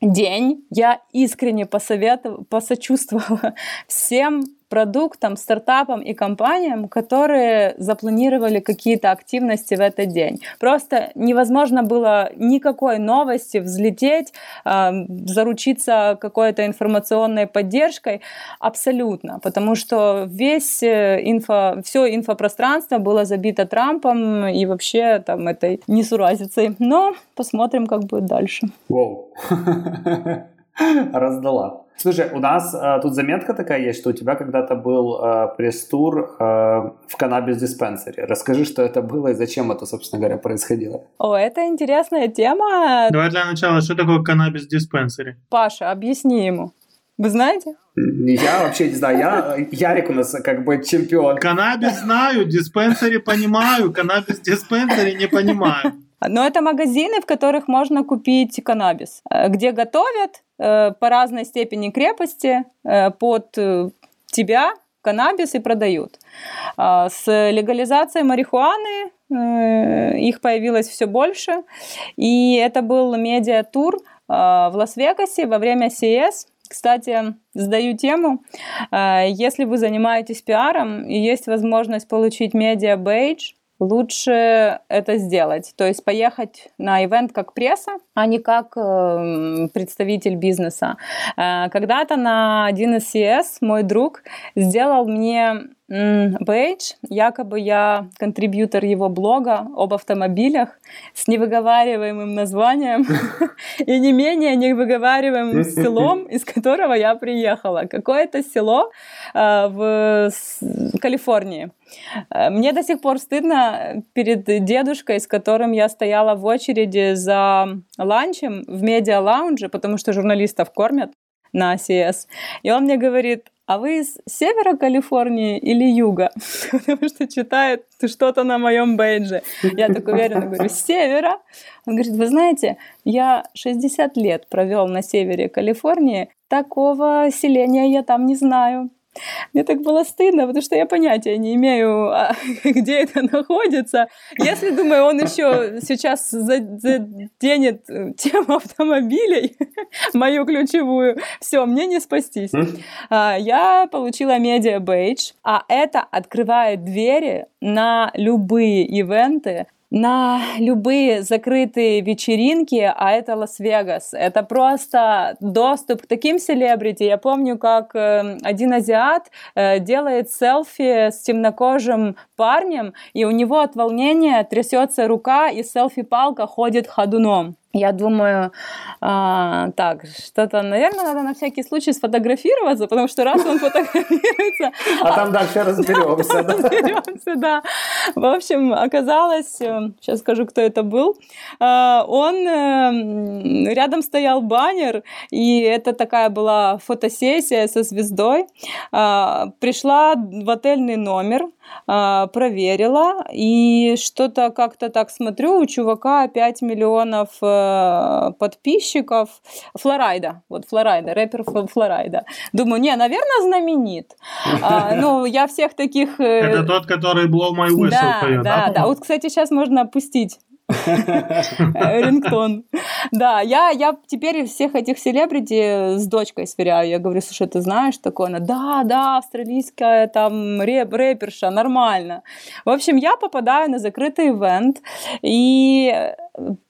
день я искренне посоветовала, посочувствовала всем продуктам, стартапам и компаниям, которые запланировали какие-то активности в этот день. Просто невозможно было никакой новости взлететь, э, заручиться какой-то информационной поддержкой абсолютно, потому что весь э, инфо, все инфопространство было забито Трампом и вообще там этой несуразицей. Но посмотрим, как будет дальше. Воу. Раздала. Слушай, у нас э, тут заметка такая есть, что у тебя когда-то был э, пресс-тур э, в каннабис-диспенсере. Расскажи, что это было и зачем это, собственно говоря, происходило. О, это интересная тема. Давай для начала, что такое каннабис-диспенсере? Паша, объясни ему. Вы знаете? Я вообще не знаю. Я, Ярик у нас как бы чемпион. Каннабис знаю, диспенсере понимаю, каннабис-диспенсере не понимаю. Но это магазины, в которых можно купить каннабис, э, где готовят э, по разной степени крепости э, под тебя каннабис и продают. А, с легализацией марихуаны их появилось все больше. И это был медиатур в Лас-Вегасе во время CES. Кстати, сдаю тему. Если вы занимаетесь пиаром и есть возможность получить медиа-бейдж, лучше это сделать. То есть поехать на ивент как пресса, а не как э, представитель бизнеса. Э, когда-то на один из CS мой друг сделал мне Бейдж, якобы я контрибьютор его блога об автомобилях с невыговариваемым названием и не менее невыговариваемым селом, из которого я приехала. Какое-то село э, в Калифорнии. Э, мне до сих пор стыдно перед дедушкой, с которым я стояла в очереди за ланчем в медиа-лаунже, потому что журналистов кормят на CS. И он мне говорит, а вы из севера Калифорнии или юга? Потому что читает что-то на моем бейдже. Я так уверенно говорю, с севера. Он говорит, вы знаете, я 60 лет провел на севере Калифорнии, такого селения я там не знаю. Мне так было стыдно, потому что я понятия не имею, а, где это находится. Если, думаю, он еще сейчас заденет э, тему автомобилей, мою ключевую, все, мне не спастись. А, я получила медиа бейдж, а это открывает двери на любые ивенты, на любые закрытые вечеринки, а это Лас-Вегас. Это просто доступ к таким селебрити. Я помню, как э, один азиат э, делает селфи с темнокожим парнем, и у него от волнения трясется рука, и селфи-палка ходит ходуном. Я думаю, а, так, что-то, наверное, надо на всякий случай сфотографироваться, потому что раз он фотографируется... А там дальше разберемся. Разберемся, да. В общем, оказалось, сейчас э, скажу, кто это был, а, он, э, рядом стоял баннер, и это такая была фотосессия со звездой. А, пришла в отельный номер, а, проверила, и что-то как-то так смотрю, у чувака 5 миллионов э, подписчиков. Флорайда, вот Флорайда, рэпер Флорайда. Думаю, не, наверное, знаменит. А, ну, я всех таких... Э, Это тот, который Blow My Whistle да, поет, да? Да, да. Вот, кстати, сейчас можно опустить Рингтон. Да, я, я теперь всех этих селебрити с дочкой сверяю. Я говорю, слушай, ты знаешь такое? Она, да, да, австралийская там рэп, рэперша, нормально. В общем, я попадаю на закрытый ивент, и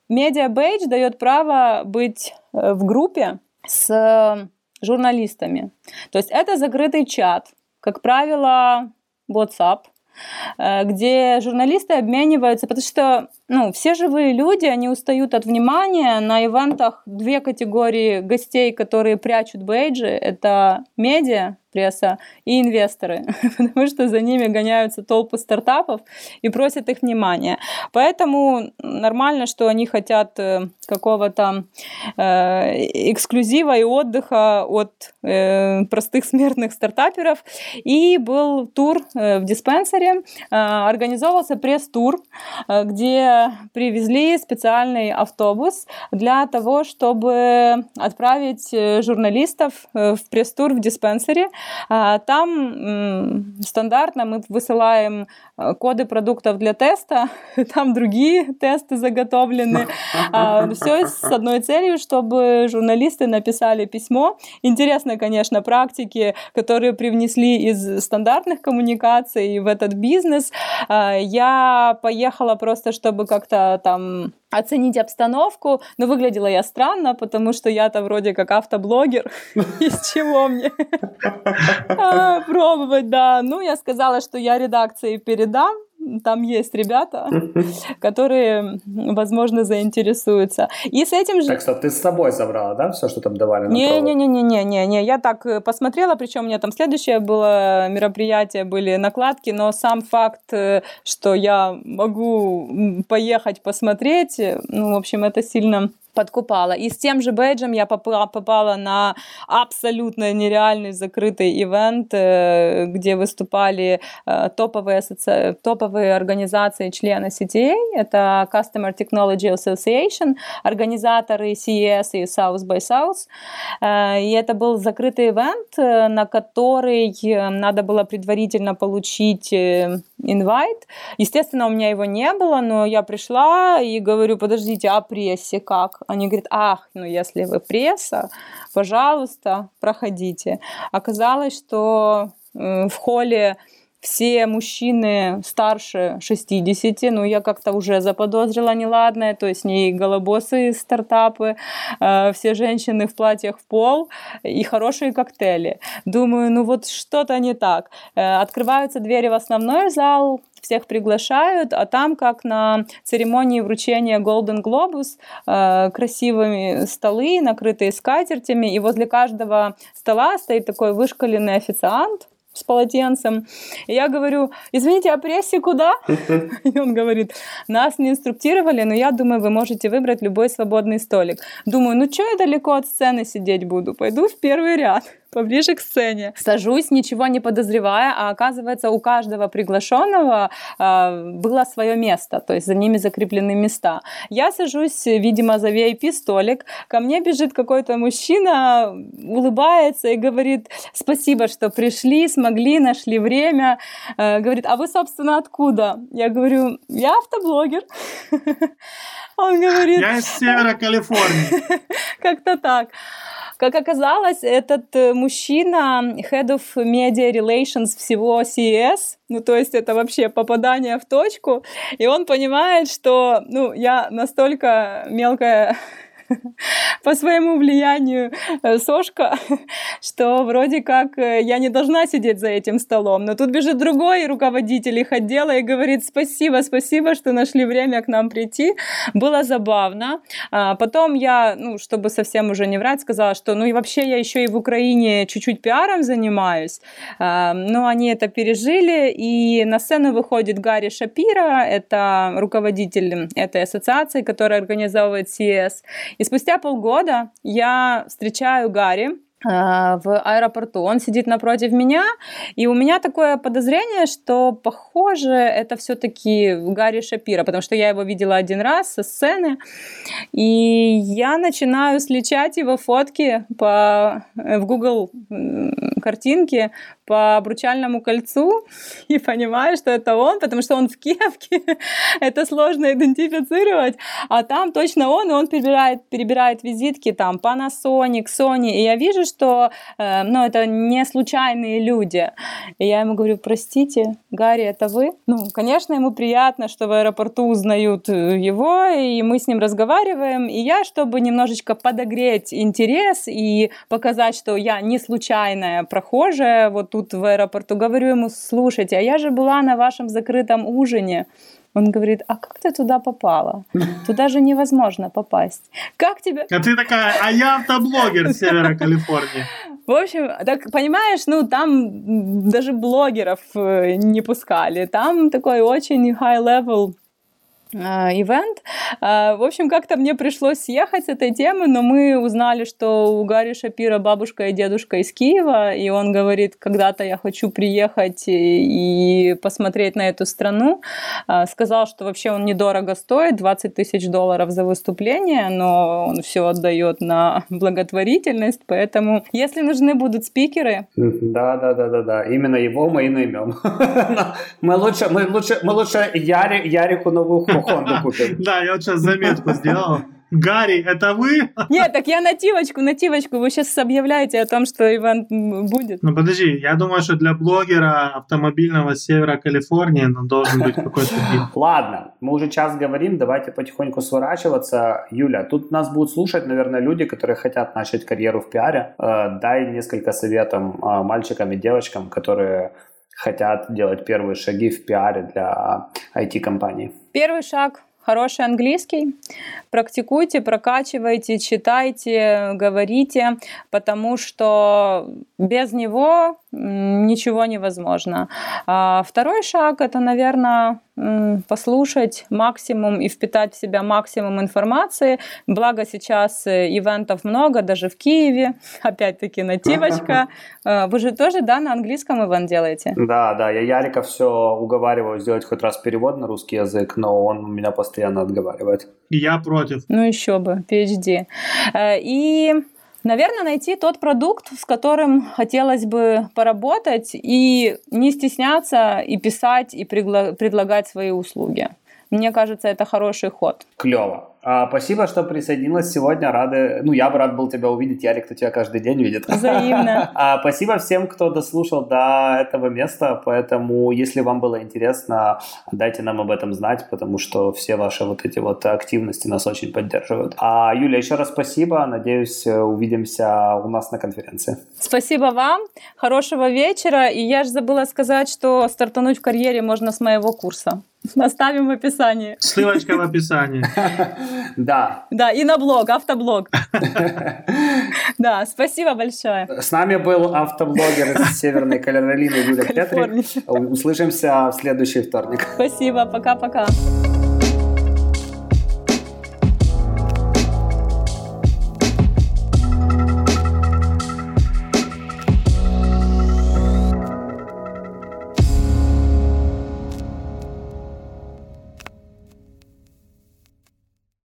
медиа бейдж дает право быть э, в группе с журналистами. То есть это закрытый чат, как правило, WhatsApp, э, где журналисты обмениваются, потому что ну, все живые люди, они устают от внимания. На ивентах две категории гостей, которые прячут бейджи. Это медиа, пресса и инвесторы, потому что за ними гоняются толпы стартапов и просят их внимания. Поэтому нормально, что они хотят э, какого-то э, эксклюзива и отдыха от э, простых смертных стартаперов. И был тур э, в диспенсере, э, организовался пресс-тур, э, где привезли специальный автобус для того, чтобы отправить э, журналистов э, в пресс-тур в диспенсере. А, там стандартно мы высылаем э, коды продуктов для теста, там другие тесты заготовлены. А, Все с одной целью, чтобы журналисты написали письмо. Интересно, конечно, практики, которые привнесли из стандартных коммуникаций в этот бизнес. А, я поехала просто, чтобы как-то там оценить обстановку, но выглядела я странно, потому что я-то вроде как автоблогер, из чего мне а, пробовать, да. Ну, я сказала, что я редакции передам, там есть ребята, которые, возможно, заинтересуются. И с этим же... Так что ты с собой забрала, да, все, что там давали? Не-не-не-не-не, не, я так э, посмотрела, причем у меня там следующее было мероприятие, были накладки, но сам факт, э, что я могу поехать посмотреть, э, ну, в общем, это сильно подкупала. И с тем же бейджем я попала, попала на абсолютно нереальный закрытый ивент, э, где выступали э, топовые, асоци... топовые организации члены CTA. Это Customer Technology Association, организаторы CES и South by South. Э, и это был закрытый ивент, на который надо было предварительно получить инвайт. Естественно, у меня его не было, но я пришла и говорю, подождите, а прессе как? Они говорят, ах, ну если вы пресса, пожалуйста, проходите. Оказалось, что в холле все мужчины старше 60, ну, я как-то уже заподозрила неладное, то есть не голобосы стартапы, э, все женщины в платьях в пол и хорошие коктейли. Думаю, ну вот что-то не так. Э, открываются двери в основной зал, всех приглашают, а там, как на церемонии вручения Golden Globus, э, красивыми столы, накрытые скатертями, и возле каждого стола стоит такой вышкаленный официант, с полотенцем. И я говорю, извините, а прессе куда? И он говорит, нас не инструктировали, но я думаю, вы можете выбрать любой свободный столик. Думаю, ну что я далеко от сцены сидеть буду? Пойду в первый ряд поближе к сцене. Сажусь, ничего не подозревая, а оказывается, у каждого приглашенного э, было свое место, то есть за ними закреплены места. Я сажусь, видимо, за VIP-столик, ко мне бежит какой-то мужчина, улыбается и говорит, спасибо, что пришли, смогли, нашли время. Э, говорит, а вы, собственно, откуда? Я говорю, я автоблогер. Он говорит... Я из севера Калифорнии. Как-то так. Как оказалось, этот э, мужчина Head of Media Relations всего CES, ну, то есть это вообще попадание в точку, и он понимает, что, ну, я настолько мелкая по своему влиянию э, сошка, что вроде как э, я не должна сидеть за этим столом. Но тут бежит другой руководитель их отдела и говорит спасибо, спасибо, что нашли время к нам прийти. Было забавно. А потом я, ну, чтобы совсем уже не врать, сказала, что ну и вообще я еще и в Украине чуть-чуть пиаром занимаюсь. А, но они это пережили, и на сцену выходит Гарри Шапира, это руководитель этой ассоциации, которая организовывает CS. И спустя полгода я встречаю Гарри, а, в аэропорту. Он сидит напротив меня, и у меня такое подозрение, что, похоже, это все-таки Гарри Шапира, потому что я его видела один раз со сцены, и я начинаю сличать его фотки по, в Google картинке по обручальному кольцу и понимаю, что это он, потому что он в кепке, это сложно идентифицировать, а там точно он, и он перебирает, перебирает визитки там Panasonic, Sony, и я вижу, что э, ну, это не случайные люди. И я ему говорю, простите, Гарри, это вы? Ну, конечно, ему приятно, что в аэропорту узнают э, его, и мы с ним разговариваем, и я, чтобы немножечко подогреть интерес и показать, что я не случайная прохожая вот тут в аэропорту, говорю ему, слушайте, а я же была на вашем закрытом ужине, Он говорит, а как ты туда попала? Туда же невозможно попасть. Как тебе... А ты такая, а я автоблогер с севера Калифорнии. В общем, так понимаешь, ну там даже блогеров э, не пускали. Там такой очень high level а, ивент. А, в общем, как-то мне пришлось съехать с этой темы, но мы узнали, что у Гарри Шапира бабушка и дедушка из Киева, и он говорит, когда-то я хочу приехать и посмотреть на эту страну. А, сказал, что вообще он недорого стоит, 20 тысяч долларов за выступление, но он все отдает на благотворительность, поэтому если нужны будут спикеры... Да, да, да, да, да. Именно его мы и наймем. Мы лучше, мы лучше, мы лучше Яри, Ярику новую Хонду купим. Да, я вот сейчас заметку сделал. Гарри, это вы? Нет, так я нативочку, нативочку. Вы сейчас объявляете о том, что ивент будет. Ну подожди, я думаю, что для блогера автомобильного севера Калифорнии ну, должен быть какой-то Ладно, мы уже час говорим, давайте потихоньку сворачиваться. Юля, тут нас будут слушать, наверное, люди, которые хотят начать карьеру в пиаре. Э, дай несколько советов э, мальчикам и девочкам, которые хотят делать первые шаги в пиаре для IT-компаний? Первый шаг хороший английский. Практикуйте, прокачивайте, читайте, говорите, потому что без него ничего невозможно. А второй шаг это, наверное, послушать максимум и впитать в себя максимум информации. Благо сейчас э, ивентов много, даже в Киеве. Опять-таки нативочка. А, вы же тоже, да, на английском ивент делаете? Да, да. Я Ярика все уговариваю сделать хоть раз перевод на русский язык, но он меня постоянно отговаривает. Я против. Ну еще бы, PhD. Э, и Наверное, найти тот продукт, с которым хотелось бы поработать, и не стесняться и писать, и предлагать свои услуги. Мне кажется, это хороший ход. Клево. А, спасибо, что присоединилась сегодня. Рады, ну, я бы рад был тебя увидеть. Ярик, кто тебя каждый день видит. Взаимно. А, спасибо всем, кто дослушал до этого места. Поэтому, если вам было интересно, дайте нам об этом знать, потому что все ваши вот эти вот активности нас очень поддерживают. А, Юля, еще раз спасибо. Надеюсь, увидимся у нас на конференции. Спасибо вам. Хорошего вечера. И я же забыла сказать, что стартануть в карьере можно с моего курса. Оставим в описании. Ссылочка в описании. Да. Да, и на блог, автоблог. Да, спасибо большое. С нами был автоблогер из Северной Каролины Юлия Петрик. Услышимся в следующий вторник. Спасибо, пока-пока.